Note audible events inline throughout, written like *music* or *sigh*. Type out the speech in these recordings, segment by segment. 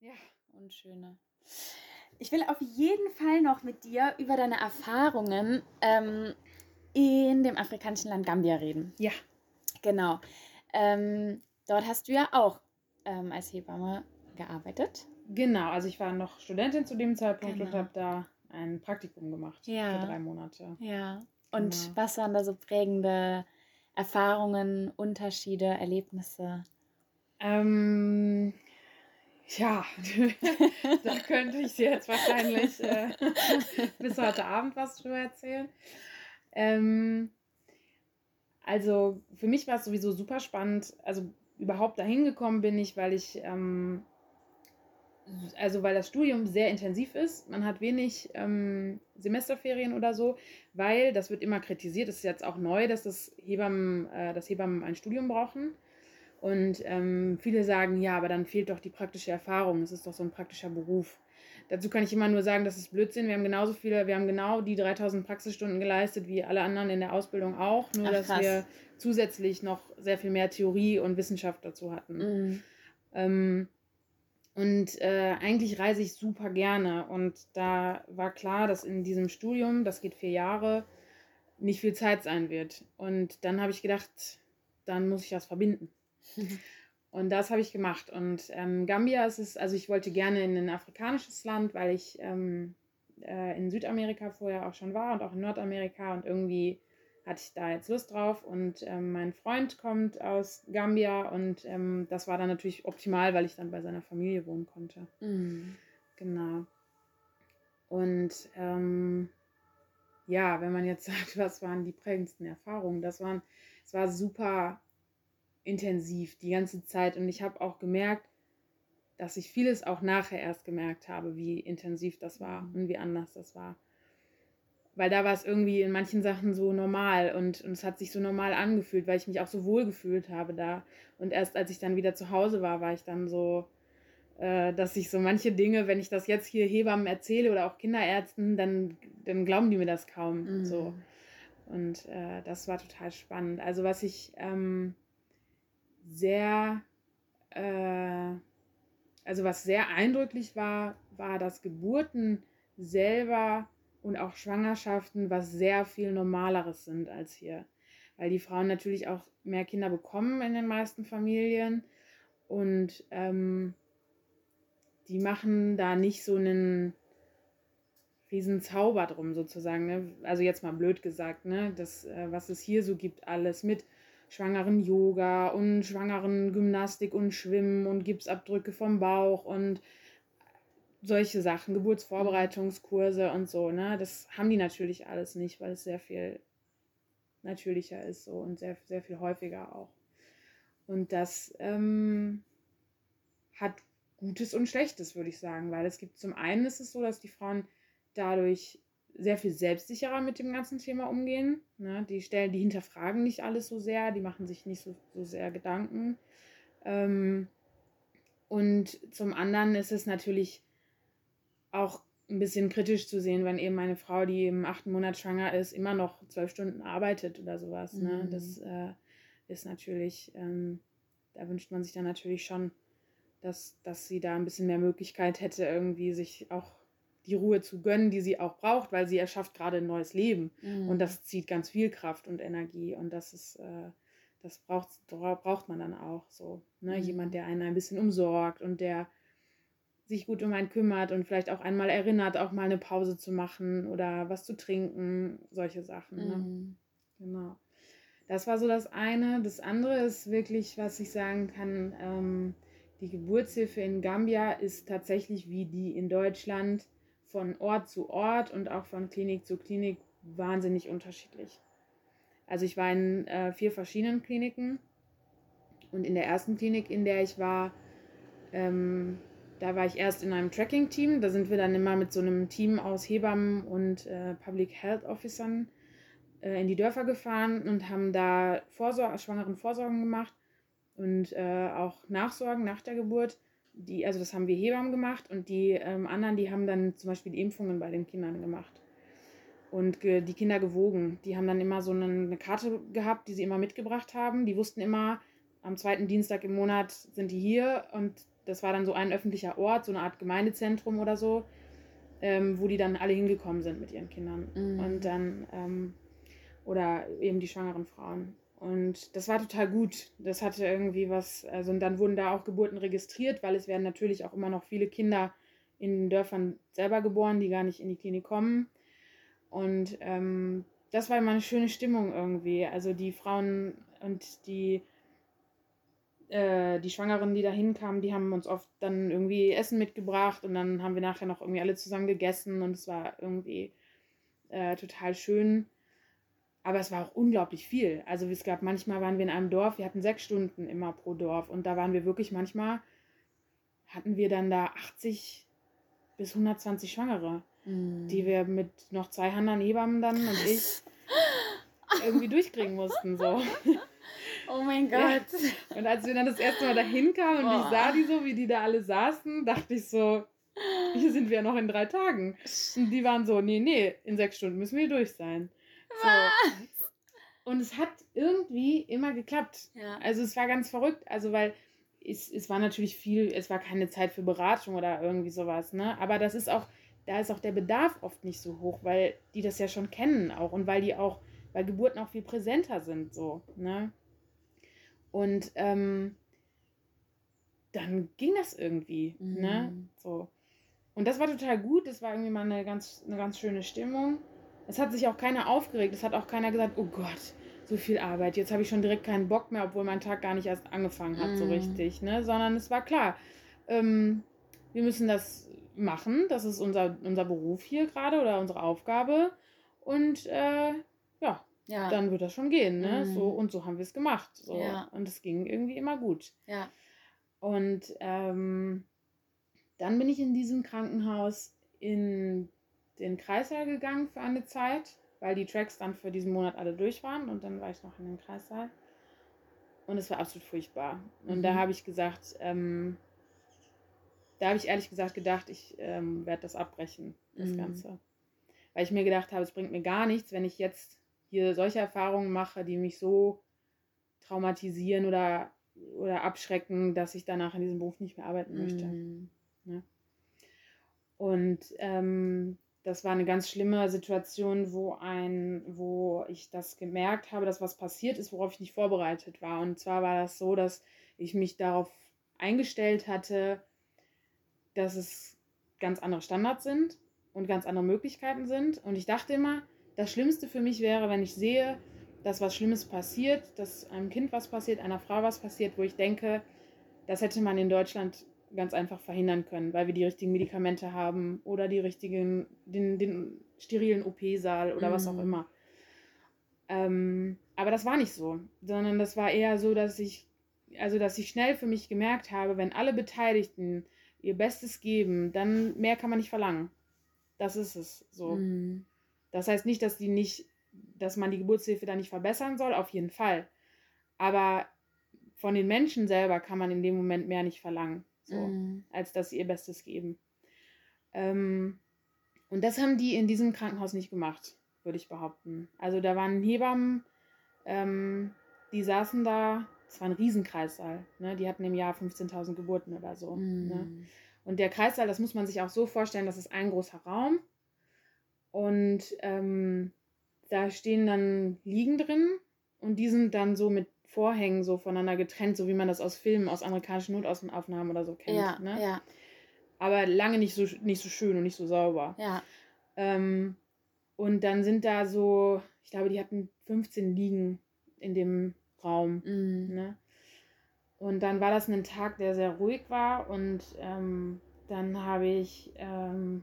Ja, und schöne. Ich will auf jeden Fall noch mit dir über deine Erfahrungen ähm, in dem afrikanischen Land Gambia reden. Ja. Genau. Ähm, dort hast du ja auch ähm, als Hebamme gearbeitet. Genau, also ich war noch Studentin zu dem Zeitpunkt genau. und habe da ein Praktikum gemacht ja. für drei Monate. Ja. Und genau. was waren da so prägende Erfahrungen, Unterschiede, Erlebnisse? Ähm, ja, *laughs* da könnte ich dir jetzt wahrscheinlich äh, *laughs* bis heute Abend was drüber erzählen. Ähm, also für mich war es sowieso super spannend. Also überhaupt dahin gekommen bin ich, weil ich, ähm, also weil das Studium sehr intensiv ist. Man hat wenig ähm, Semesterferien oder so, weil das wird immer kritisiert. Das ist jetzt auch neu, dass das Hebammen, äh, dass Hebammen ein Studium brauchen. Und ähm, viele sagen, ja, aber dann fehlt doch die praktische Erfahrung. Es ist doch so ein praktischer Beruf. Dazu kann ich immer nur sagen, das ist Blödsinn. Wir haben genauso viele, wir haben genau die 3000 Praxisstunden geleistet wie alle anderen in der Ausbildung auch, nur Ach, dass wir zusätzlich noch sehr viel mehr Theorie und Wissenschaft dazu hatten. Mhm. Ähm, und äh, eigentlich reise ich super gerne. Und da war klar, dass in diesem Studium, das geht vier Jahre, nicht viel Zeit sein wird. Und dann habe ich gedacht, dann muss ich das verbinden. *laughs* Und das habe ich gemacht. Und ähm, Gambia ist es, also ich wollte gerne in ein afrikanisches Land, weil ich ähm, äh, in Südamerika vorher auch schon war und auch in Nordamerika und irgendwie hatte ich da jetzt Lust drauf. Und ähm, mein Freund kommt aus Gambia und ähm, das war dann natürlich optimal, weil ich dann bei seiner Familie wohnen konnte. Mhm. Genau. Und ähm, ja, wenn man jetzt *laughs* sagt, was waren die prägendsten Erfahrungen, das waren, es war super intensiv die ganze Zeit. Und ich habe auch gemerkt, dass ich vieles auch nachher erst gemerkt habe, wie intensiv das war und wie anders das war. Weil da war es irgendwie in manchen Sachen so normal und, und es hat sich so normal angefühlt, weil ich mich auch so wohl gefühlt habe da. Und erst als ich dann wieder zu Hause war, war ich dann so, äh, dass ich so manche Dinge, wenn ich das jetzt hier Hebammen erzähle oder auch Kinderärzten, dann, dann glauben die mir das kaum. Mhm. So. Und äh, das war total spannend. Also was ich ähm, sehr, äh, also was sehr eindrücklich war, war, dass Geburten selber und auch Schwangerschaften was sehr viel Normaleres sind als hier. Weil die Frauen natürlich auch mehr Kinder bekommen in den meisten Familien und ähm, die machen da nicht so einen riesen Zauber drum sozusagen. Ne? Also jetzt mal blöd gesagt, ne? das, äh, was es hier so gibt, alles mit schwangeren Yoga und schwangeren Gymnastik und Schwimmen und Gipsabdrücke vom Bauch und solche Sachen, Geburtsvorbereitungskurse und so, ne? Das haben die natürlich alles nicht, weil es sehr viel natürlicher ist so und sehr, sehr viel häufiger auch. Und das ähm, hat Gutes und Schlechtes, würde ich sagen, weil es gibt zum einen ist es so, dass die Frauen dadurch sehr viel selbstsicherer mit dem ganzen Thema umgehen. Ne? Die stellen, die hinterfragen nicht alles so sehr, die machen sich nicht so, so sehr Gedanken. Ähm, und zum anderen ist es natürlich auch ein bisschen kritisch zu sehen, wenn eben meine Frau, die im achten Monat schwanger ist, immer noch zwölf Stunden arbeitet oder sowas. Ne? Mhm. Das äh, ist natürlich, ähm, da wünscht man sich dann natürlich schon, dass, dass sie da ein bisschen mehr Möglichkeit hätte, irgendwie sich auch die Ruhe zu gönnen, die sie auch braucht, weil sie erschafft gerade ein neues Leben. Mhm. Und das zieht ganz viel Kraft und Energie. Und das ist, äh, das braucht, braucht man dann auch so. Ne? Mhm. Jemand, der einen ein bisschen umsorgt und der sich gut um einen kümmert und vielleicht auch einmal erinnert, auch mal eine Pause zu machen oder was zu trinken, solche Sachen. Ne? Mhm. Genau. Das war so das eine. Das andere ist wirklich, was ich sagen kann, ähm, die Geburtshilfe in Gambia ist tatsächlich wie die in Deutschland von Ort zu Ort und auch von Klinik zu Klinik wahnsinnig unterschiedlich. Also ich war in äh, vier verschiedenen Kliniken und in der ersten Klinik, in der ich war, ähm, da war ich erst in einem Tracking-Team. Da sind wir dann immer mit so einem Team aus Hebammen und äh, Public Health Officern äh, in die Dörfer gefahren und haben da Vorsor schwangeren Vorsorgen gemacht und äh, auch Nachsorgen nach der Geburt die, also das haben wir Hebammen gemacht und die ähm, anderen, die haben dann zum Beispiel die Impfungen bei den Kindern gemacht und ge die Kinder gewogen. Die haben dann immer so eine, eine, Karte gehabt, die sie immer mitgebracht haben. Die wussten immer, am zweiten Dienstag im Monat sind die hier und das war dann so ein öffentlicher Ort, so eine Art Gemeindezentrum oder so, ähm, wo die dann alle hingekommen sind mit ihren Kindern. Mhm. Und dann, ähm, oder eben die schwangeren Frauen. Und das war total gut. Das hatte irgendwie was, also und dann wurden da auch Geburten registriert, weil es werden natürlich auch immer noch viele Kinder in den Dörfern selber geboren, die gar nicht in die Klinik kommen. Und ähm, das war immer eine schöne Stimmung irgendwie. Also die Frauen und die, äh, die Schwangeren, die da hinkamen, die haben uns oft dann irgendwie Essen mitgebracht und dann haben wir nachher noch irgendwie alle zusammen gegessen und es war irgendwie äh, total schön. Aber es war auch unglaublich viel. Also es gab manchmal waren wir in einem Dorf, wir hatten sechs Stunden immer pro Dorf und da waren wir wirklich manchmal, hatten wir dann da 80 bis 120 Schwangere, Mhm. die wir mit noch zwei anderen Hebammen dann und ich *laughs* irgendwie durchkriegen mussten. So. *laughs* Oh mein Ja. Gott. Und als wir dann das erste Mal dahin kamen und ich Boah. sah die so, wie die da alle saßen, dachte ich so, hier sind wir noch in drei Tagen. Und die waren so, nee, nee, in sechs Stunden müssen wir durch sein. So. Und es hat irgendwie immer geklappt. Ja. Also es war ganz verrückt, also weil es, es war natürlich viel, es war keine Zeit für Beratung oder irgendwie sowas, ne? Aber das ist auch, da ist auch der Bedarf oft nicht so hoch, weil die das ja schon kennen auch und weil die auch, weil Geburten auch viel präsenter sind, so, ne? Und ähm, dann ging das irgendwie, ne? Mhm. So. Und das war total gut, das war irgendwie mal eine ganz, eine ganz schöne Stimmung. Es hat sich auch keiner aufgeregt, es hat auch keiner gesagt, oh Gott, so viel Arbeit, jetzt habe ich schon direkt keinen Bock mehr, obwohl mein Tag gar nicht erst angefangen hat, so Mhm. richtig, ne? Sondern es war klar, ähm, wir müssen das machen, das ist unser, unser Beruf hier gerade oder unsere Aufgabe. Und äh, ja, Ja. dann wird das schon gehen, ne? Mhm. So, und so haben wir es gemacht. So. Ja. Und es ging irgendwie immer gut. ja. Und ähm, dann bin ich in diesem Krankenhaus in den Kreissaal gegangen für eine Zeit, weil die Tracks dann für diesen Monat alle durch waren und dann war ich noch in den Kreissaal. Und es war absolut furchtbar. Und da Mhm. habe ich gesagt, ähm, da habe ich ehrlich gesagt gedacht, ich ähm, werde das abbrechen, das Mhm. Ganze. Weil ich mir gedacht habe, es bringt mir gar nichts, wenn ich jetzt hier solche Erfahrungen mache, die mich so traumatisieren oder, oder abschrecken, dass ich danach in diesem Beruf nicht mehr arbeiten möchte. Mhm. Und ähm, das war eine ganz schlimme Situation, wo ein, wo ich das gemerkt habe, dass was passiert ist, worauf ich nicht vorbereitet war. Und zwar war das so, dass ich mich darauf eingestellt hatte, dass es ganz andere Standards sind und ganz andere Möglichkeiten sind. Und ich dachte immer, das Schlimmste für mich wäre, wenn ich sehe, dass was Schlimmes passiert, dass einem Kind was passiert, einer Frau was passiert, wo ich denke, das hätte man in Deutschland ganz einfach verhindern können, weil wir die richtigen Medikamente haben oder die richtigen, den, den sterilen OP-Saal oder was auch Mhm. immer. Ähm, aber das war nicht so, sondern das war eher so, dass ich, also dass ich schnell für mich gemerkt habe, wenn alle Beteiligten ihr Bestes geben, dann mehr kann man nicht verlangen. Das ist es so. Mhm. Das heißt nicht, dass die nicht, dass man die Geburtshilfe da nicht verbessern soll, auf jeden Fall. Aber von den Menschen selber kann man in dem Moment mehr nicht verlangen, so, Mhm. als dass sie ihr Bestes geben. Ähm, und das haben die in diesem Krankenhaus nicht gemacht, würde ich behaupten. Also da waren Hebammen, ähm, die saßen da, es war ein Riesenkreissaal, ne? die hatten im Jahr 15.000 Geburten oder so. Ne? Mhm. Und der Kreissaal, das muss man sich auch so vorstellen, das ist ein großer Raum. Und ähm, da stehen dann Liegen drin und die sind dann so mit Vorhängen so voneinander getrennt, so wie man das aus Filmen, aus amerikanischen Notaufnahmen oder so kennt. Ja, ne? ja, Aber lange nicht so, nicht so schön und nicht so sauber. ja. Ähm, und dann sind da so, ich glaube, die hatten 15 Liegen in dem Raum. Mhm. Ne? Und dann war das ein Tag, der sehr ruhig war und ähm, dann habe ich, ähm,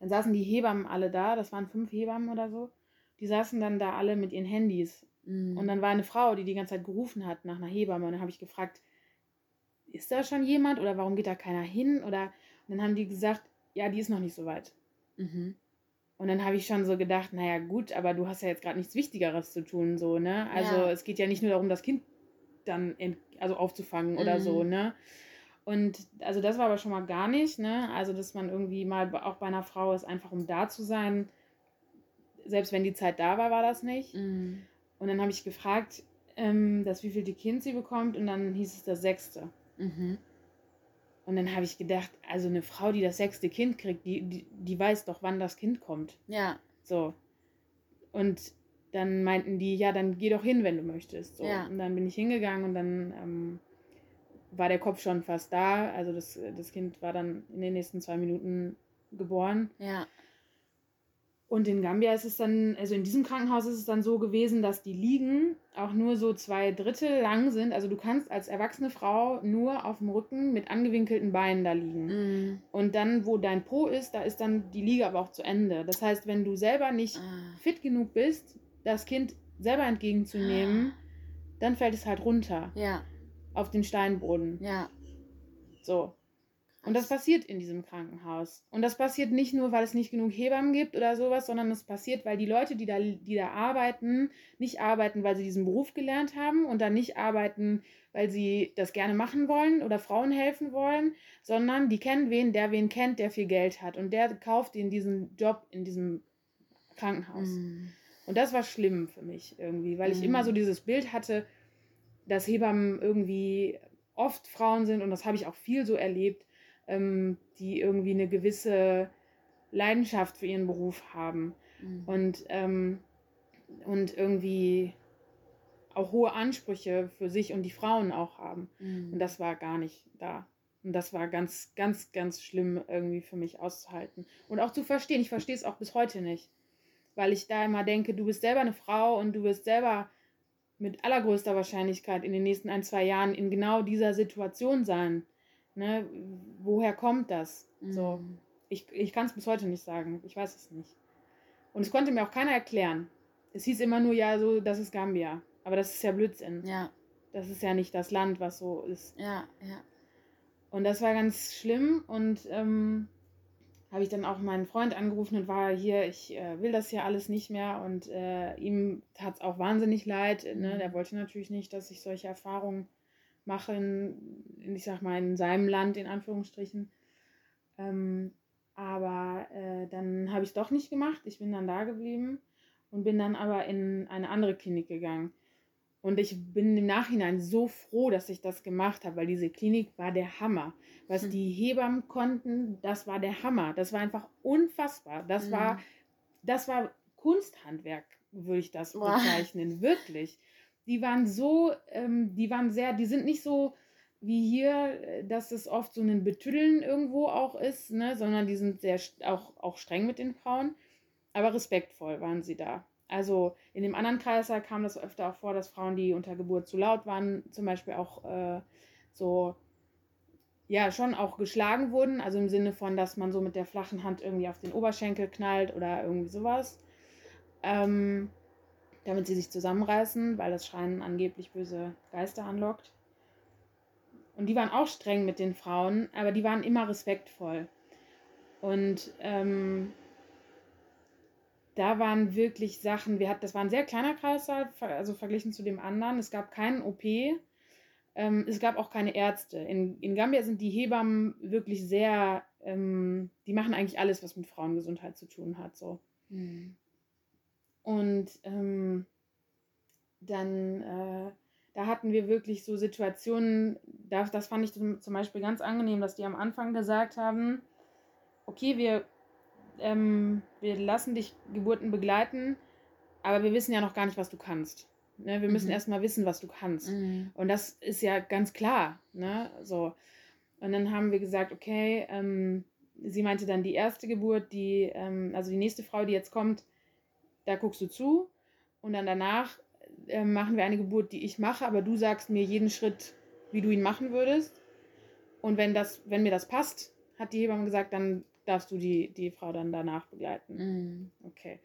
dann saßen die Hebammen alle da, das waren fünf Hebammen oder so, die saßen dann da alle mit ihren Handys. Mhm. Und dann war eine Frau, die die ganze Zeit gerufen hat nach einer Hebamme und dann habe ich gefragt, ist da schon jemand oder warum geht da keiner hin? Oder und dann haben die gesagt, ja, die ist noch nicht so weit. Mhm. Und dann habe ich schon so gedacht, naja gut, aber du hast ja jetzt gerade nichts Wichtigeres zu tun, so, ne? Also Ja. es geht ja nicht nur darum, das Kind dann ent also aufzufangen oder Mhm. so, ne? Und also das war aber schon mal gar nicht, ne? Also dass man irgendwie mal auch bei einer Frau ist, einfach um da zu sein. Selbst wenn die Zeit da war, war das nicht. Mhm. Und dann habe ich gefragt, ähm, das wievielte Kind sie bekommt und dann hieß es das sechste. Mhm. Und dann habe ich gedacht, also eine Frau, die das sechste Kind kriegt, die, die, die weiß doch, wann das Kind kommt. Ja. So. Und dann meinten die, ja, dann geh doch hin, wenn du möchtest. So. Ja. Und dann bin ich hingegangen und dann ähm, war der Kopf schon fast da. Also das, das Kind war dann in den nächsten zwei Minuten geboren. Ja. Und in Gambia ist es dann, also in diesem Krankenhaus ist es dann so gewesen, dass die Liegen auch nur so zwei Drittel lang sind. Also du kannst als erwachsene Frau nur auf dem Rücken mit angewinkelten Beinen da liegen. Mm. Und dann, wo dein Po ist, da ist dann die Liege aber auch zu Ende. Das heißt, wenn du selber nicht Ah. fit genug bist, das Kind selber entgegenzunehmen, dann fällt es halt runter Ja. auf den Steinboden. Ja. So. Und das passiert in diesem Krankenhaus. Und das passiert nicht nur, weil es nicht genug Hebammen gibt oder sowas, sondern es passiert, weil die Leute, die da, die da arbeiten, nicht arbeiten, weil sie diesen Beruf gelernt haben und dann nicht arbeiten, weil sie das gerne machen wollen oder Frauen helfen wollen, sondern die kennen wen, der wen kennt, der viel Geld hat. Und der kauft ihnen diesen Job in diesem Krankenhaus. Mm. Und das war schlimm für mich irgendwie, weil ich Mhm. immer so dieses Bild hatte, dass Hebammen irgendwie oft Frauen sind und das habe ich auch viel so erlebt, ähm, die irgendwie eine gewisse Leidenschaft für ihren Beruf haben Mm. und, ähm, und irgendwie auch hohe Ansprüche für sich und die Frauen auch haben. Mm. Und das war gar nicht da. Und das war ganz, ganz, ganz schlimm irgendwie für mich auszuhalten. Und auch zu verstehen. Ich verstehe es auch bis heute nicht. Weil ich da immer denke, du bist selber eine Frau und du wirst selber mit allergrößter Wahrscheinlichkeit in den nächsten ein, zwei Jahren in genau dieser Situation sein. Ne? Woher kommt das? So. Mm. Ich, ich kann es bis heute nicht sagen. Ich weiß es nicht. Und es konnte mir auch keiner erklären. Es hieß immer nur, ja, so, das ist Gambia. Aber das ist ja Blödsinn. Ja. Das ist ja nicht das Land, was so ist. Ja. Ja. Und das war ganz schlimm und ähm, habe ich dann auch meinen Freund angerufen und war hier, ich äh, will das hier alles nicht mehr und äh, ihm tat es auch wahnsinnig leid. Ne? Mhm. Der wollte natürlich nicht, dass ich solche Erfahrungen mache, in, in, ich sag mal, in seinem Land, in Anführungsstrichen. Ähm, aber äh, dann habe ich es doch nicht gemacht. Ich bin dann da geblieben und bin dann aber in eine andere Klinik gegangen. Und ich bin im Nachhinein so froh, dass ich das gemacht habe, weil diese Klinik war der Hammer. Was Hm. die Hebammen konnten, das war der Hammer. Das war einfach unfassbar. Das Mhm. war, das war Kunsthandwerk, würde ich das Boah. bezeichnen. Wirklich. Die waren so, ähm, die waren sehr, die sind nicht so wie hier, äh, dass es oft so ein Betüddeln irgendwo auch ist, ne? sondern die sind sehr auch, auch streng mit den Frauen, aber respektvoll waren sie da. Also in dem anderen Kreißsaal kam das öfter auch vor, dass Frauen, die unter Geburt zu laut waren, zum Beispiel auch äh, so, ja, schon auch geschlagen wurden. Also im Sinne von, dass man so mit der flachen Hand irgendwie auf den Oberschenkel knallt oder irgendwie sowas. Ähm, damit sie sich zusammenreißen, weil das Schreien angeblich böse Geister anlockt. Und die waren auch streng mit den Frauen, aber die waren immer respektvoll. Und ähm, da waren wirklich Sachen, wir hatten, das war ein sehr kleiner Kreissaal, also verglichen zu dem anderen. Es gab keinen OP, ähm, es gab auch keine Ärzte. In, in Gambia sind die Hebammen wirklich sehr, ähm, die machen eigentlich alles, was mit Frauengesundheit zu tun hat. So. Mm. Und ähm, dann, äh, da hatten wir wirklich so Situationen, da, das fand ich zum, Beispiel ganz angenehm, dass die am Anfang gesagt haben, okay, wir, ähm, wir lassen dich Geburten begleiten, aber wir wissen ja noch gar nicht, was du kannst. Ne? Wir müssen Mhm. erst mal wissen, was du kannst. Mm. Und das ist ja ganz klar. Ne? So. Und dann haben wir gesagt, okay, ähm, sie meinte dann die erste Geburt, die, ähm, also die nächste Frau, die jetzt kommt, da guckst du zu. Und dann danach äh, machen wir eine Geburt, die ich mache, aber du sagst mir jeden Schritt, wie du ihn machen würdest. Und wenn das, wenn mir das passt, hat die Hebamme gesagt, dann darfst du die, die Frau dann danach begleiten. Mm. Okay.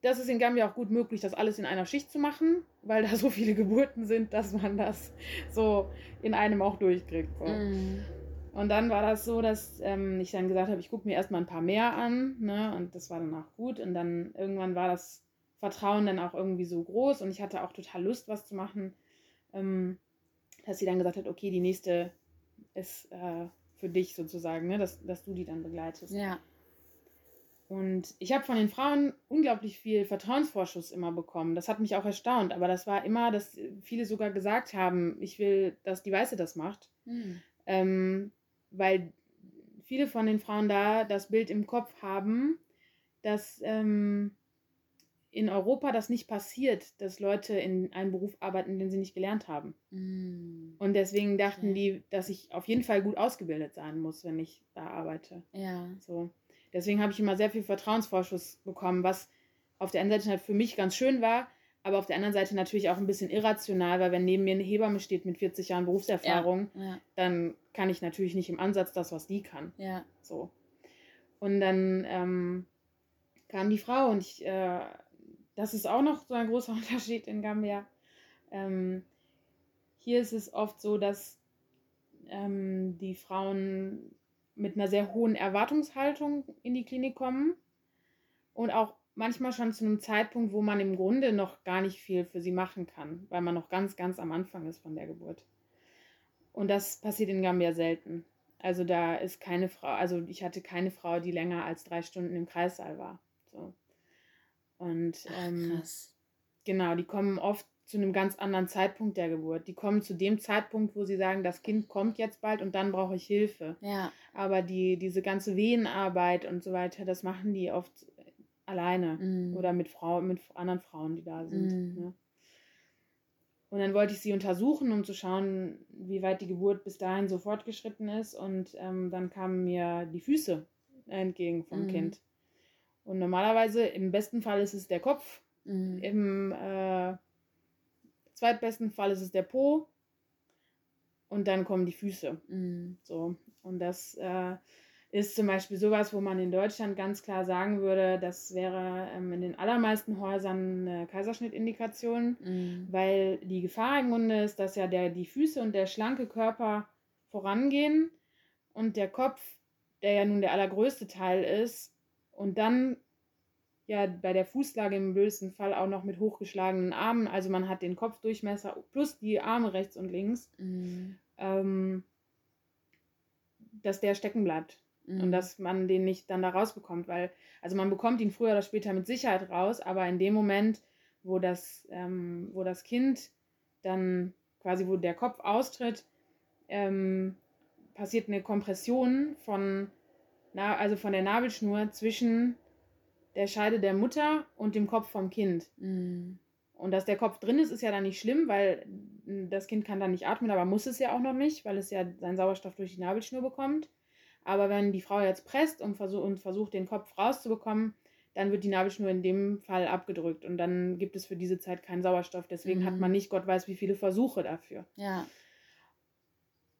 Das ist in Gambia auch gut möglich, das alles in einer Schicht zu machen, weil da so viele Geburten sind, dass man das so in einem auch durchkriegt. So. Mm. Und dann war das so, dass ähm, ich dann gesagt habe, ich gucke mir erstmal ein paar mehr an, ne? Und das war dann auch gut. Und dann irgendwann war das Vertrauen dann auch irgendwie so groß und ich hatte auch total Lust, was zu machen, ähm, dass sie dann gesagt hat, okay, die nächste ist äh, für dich sozusagen, ne? dass, dass du die dann begleitest. Ja. Und ich habe von den Frauen unglaublich viel Vertrauensvorschuss immer bekommen. Das hat mich auch erstaunt, aber das war immer, dass viele sogar gesagt haben, ich will, dass die Weiße das macht. Mm. Ähm, weil viele von den Frauen da das Bild im Kopf haben, dass ähm, in Europa das nicht passiert, dass Leute in einem Beruf arbeiten, den sie nicht gelernt haben. Mm. Und deswegen dachten Okay. die, dass ich auf jeden Fall gut ausgebildet sein muss, wenn ich da arbeite. Ja. So. Deswegen habe ich immer sehr viel Vertrauensvorschuss bekommen, was auf der einen Seite halt für mich ganz schön war, aber auf der anderen Seite natürlich auch ein bisschen irrational, weil wenn neben mir eine Hebamme steht mit 40 Jahren Berufserfahrung, Ja. dann kann ich natürlich nicht im Ansatz das, was die kann. Ja. So. Und dann ähm, kam die Frau und ich, äh, das ist auch noch so ein großer *laughs* Unterschied in Gambia. Ähm, hier ist es oft so, dass ähm, die Frauen mit einer sehr hohen Erwartungshaltung in die Klinik kommen und auch manchmal schon zu einem Zeitpunkt, wo man im Grunde noch gar nicht viel für sie machen kann, weil man noch ganz, ganz am Anfang ist von der Geburt. Und das passiert in Gambia selten. Also da ist keine Frau, also ich hatte keine Frau, die länger als drei Stunden im Kreissaal war. So. Und Ach, ähm, genau, die kommen oft zu einem ganz anderen Zeitpunkt der Geburt. Die kommen zu dem Zeitpunkt, wo sie sagen, das Kind kommt jetzt bald und dann brauche ich Hilfe. Ja. Aber die, diese ganze Wehenarbeit und so weiter, das machen die oft alleine Mm. oder mit Frauen, mit anderen Frauen, die da sind. Mhm. Ne? Und dann wollte ich sie untersuchen, um zu schauen, wie weit die Geburt bis dahin so fortgeschritten ist. Und ähm, dann kamen mir die Füße entgegen vom Mhm. Kind. Und normalerweise, im besten Fall ist es der Kopf, Mm. im äh, zweitbesten Fall ist es der Po und dann kommen die Füße. Mm. So. Und das äh, ist zum Beispiel sowas, wo man in Deutschland ganz klar sagen würde, das wäre ähm, in den allermeisten Häusern eine Kaiserschnittindikation, Mm. weil die Gefahr im Grunde ist, dass ja der, die Füße und der schlanke Körper vorangehen und der Kopf, der ja nun der allergrößte Teil ist, und dann ja bei der Fußlage im blödesten Fall auch noch mit hochgeschlagenen Armen, also man hat den Kopfdurchmesser plus die Arme rechts und links, Mm. ähm, dass der stecken bleibt Mm. und dass man den nicht dann da rausbekommt, weil, also man bekommt ihn früher oder später mit Sicherheit raus, aber in dem Moment, wo das, ähm, wo das Kind dann quasi, wo der Kopf austritt, ähm, passiert eine Kompression von, na, also von der Nabelschnur zwischen der Scheide der Mutter und dem Kopf vom Kind. Mm. Und dass der Kopf drin ist, ist ja dann nicht schlimm, weil mm, das Kind kann dann nicht atmen, aber muss es ja auch noch nicht, weil es ja seinen Sauerstoff durch die Nabelschnur bekommt. Aber wenn die Frau jetzt presst und, versuch, und versucht, den Kopf rauszubekommen, dann wird die Nabelschnur in dem Fall abgedrückt und dann gibt es für diese Zeit keinen Sauerstoff. Deswegen Mhm. hat man nicht Gott weiß wie viele Versuche dafür. Ja.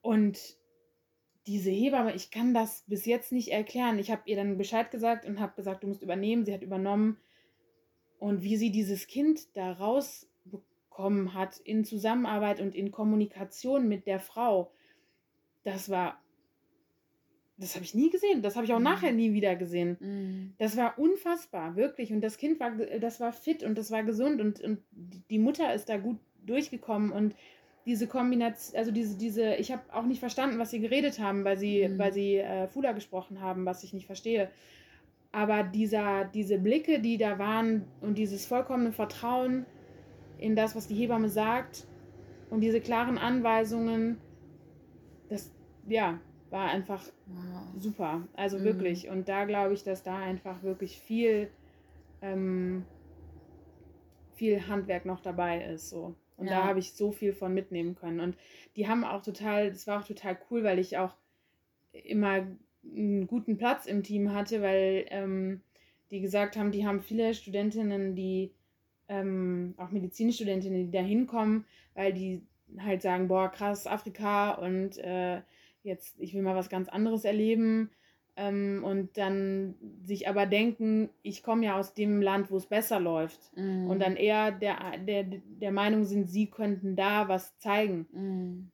Und diese Hebamme, ich kann das bis jetzt nicht erklären. Ich habe ihr dann Bescheid gesagt und habe gesagt, du musst übernehmen. Sie hat übernommen. Und wie sie dieses Kind da rausbekommen hat in Zusammenarbeit und in Kommunikation mit der Frau, das war, das habe ich nie gesehen. Das habe ich auch Mhm. nachher nie wieder gesehen. Mm. Das war unfassbar, wirklich. Und das Kind war, das war fit und das war gesund und, und die Mutter ist da gut durchgekommen und diese Kombination, also diese, diese, ich habe auch nicht verstanden, was sie geredet haben, weil sie, Mhm. weil sie äh, Fula gesprochen haben, was ich nicht verstehe. Aber dieser, diese Blicke, die da waren und dieses vollkommene Vertrauen in das, was die Hebamme sagt und diese klaren Anweisungen, das, ja, war einfach super. Also Mhm. wirklich. Und da glaube ich, dass da einfach wirklich viel, ähm, viel Handwerk noch dabei ist. So. Und da Ja. habe ich so viel von mitnehmen können. Und die haben auch total, das war auch total cool, weil ich auch immer einen guten Platz im Team hatte, weil ähm, die gesagt haben, die haben viele Studentinnen, die ähm, auch Medizinstudentinnen, die da hinkommen, weil die halt sagen, boah, krass, Afrika und äh, jetzt, ich will mal was ganz anderes erleben. Ähm, und dann sich aber denken, ich komme ja aus dem Land, wo es besser läuft. Mm. Und dann eher der, der, der Meinung sind, sie könnten da was zeigen. Mm.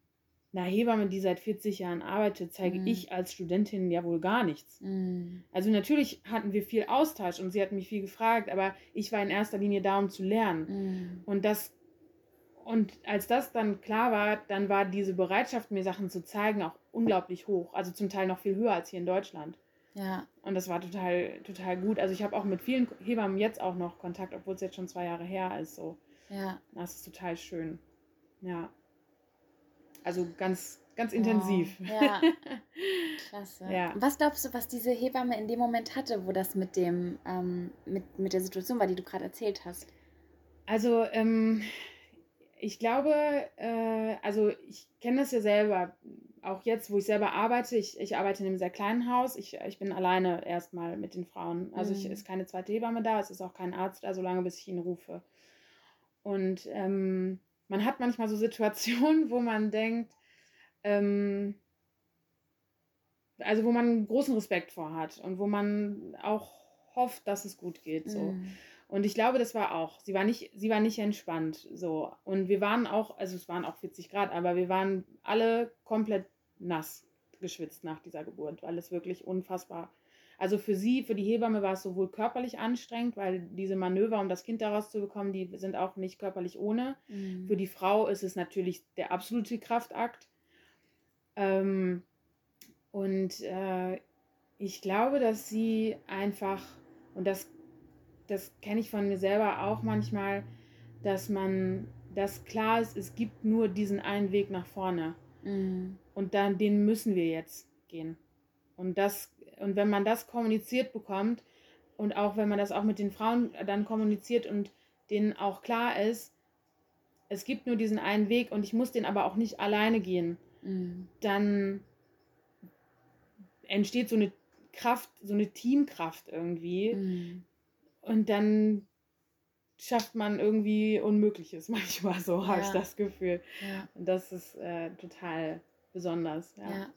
Einer Hebamme, die seit 40 Jahren arbeitet, zeige Mhm. ich als Studentin ja wohl gar nichts. Mm. Also natürlich hatten wir viel Austausch und sie hat mich viel gefragt, aber ich war in erster Linie da, um zu lernen. Mm. Und das und als das dann klar war, dann war diese Bereitschaft, mir Sachen zu zeigen, auch unglaublich hoch. Also zum Teil noch viel höher als hier in Deutschland. Ja. Und das war total, total gut. Also ich habe auch mit vielen Hebammen jetzt auch noch Kontakt, obwohl es jetzt schon zwei Jahre her ist. So. Ja. Das ist total schön. Ja. Also ganz, ganz intensiv. Wow. Ja, *laughs* klasse. Ja. Was glaubst du, was diese Hebamme in dem Moment hatte, wo das mit dem, ähm, mit, mit der Situation war, die du gerade erzählt hast? Also, ähm, ich glaube, äh, also ich kenne das ja selber, auch jetzt, wo ich selber arbeite. Ich, ich arbeite in einem sehr kleinen Haus. Ich, ich bin alleine erstmal mit den Frauen. Also mhm. es ist keine zweite Hebamme da, es ist auch kein Arzt da, solange bis ich ihn rufe. Und ähm, man hat manchmal so Situationen, wo man denkt, ähm, also wo man großen Respekt vor hat und wo man auch hofft, dass es gut geht. So. Mm. Und ich glaube, das war auch. Sie war nicht, sie war nicht entspannt. So. Und wir waren auch, also es waren auch 40 Grad, aber wir waren alle komplett nass geschwitzt nach dieser Geburt, weil es wirklich unfassbar. Also für sie, für die Hebamme war es sowohl körperlich anstrengend, weil diese Manöver, um das Kind daraus zu bekommen, die sind auch nicht körperlich ohne. Mhm. Für die Frau ist es natürlich der absolute Kraftakt. Ähm, und äh, ich glaube, dass sie einfach, und das, das kenne ich von mir selber auch manchmal, dass man, dass klar ist, es gibt nur diesen einen Weg nach vorne. Mhm. Und dann, den müssen wir jetzt gehen. Und das, und wenn man das kommuniziert bekommt, und auch wenn man das auch mit den Frauen dann kommuniziert und denen auch klar ist, es gibt nur diesen einen Weg und ich muss den aber auch nicht alleine gehen, mhm. dann entsteht so eine Kraft, so eine Teamkraft irgendwie. Mhm. Und dann schafft man irgendwie Unmögliches *laughs* manchmal so, ja. habe ich das Gefühl. Ja. Und das ist äh, total besonders. Ja. ja.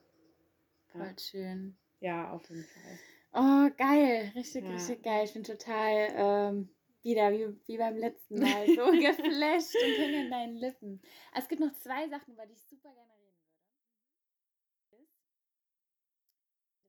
Voll ja. schön. Ja, auf jeden Fall. Oh, geil. Richtig, richtig geil. Ich bin total ähm, wieder wie, wie beim letzten Mal so *laughs* geflasht und hänge in deinen Lippen. Es gibt noch zwei Sachen, über die ich super gerne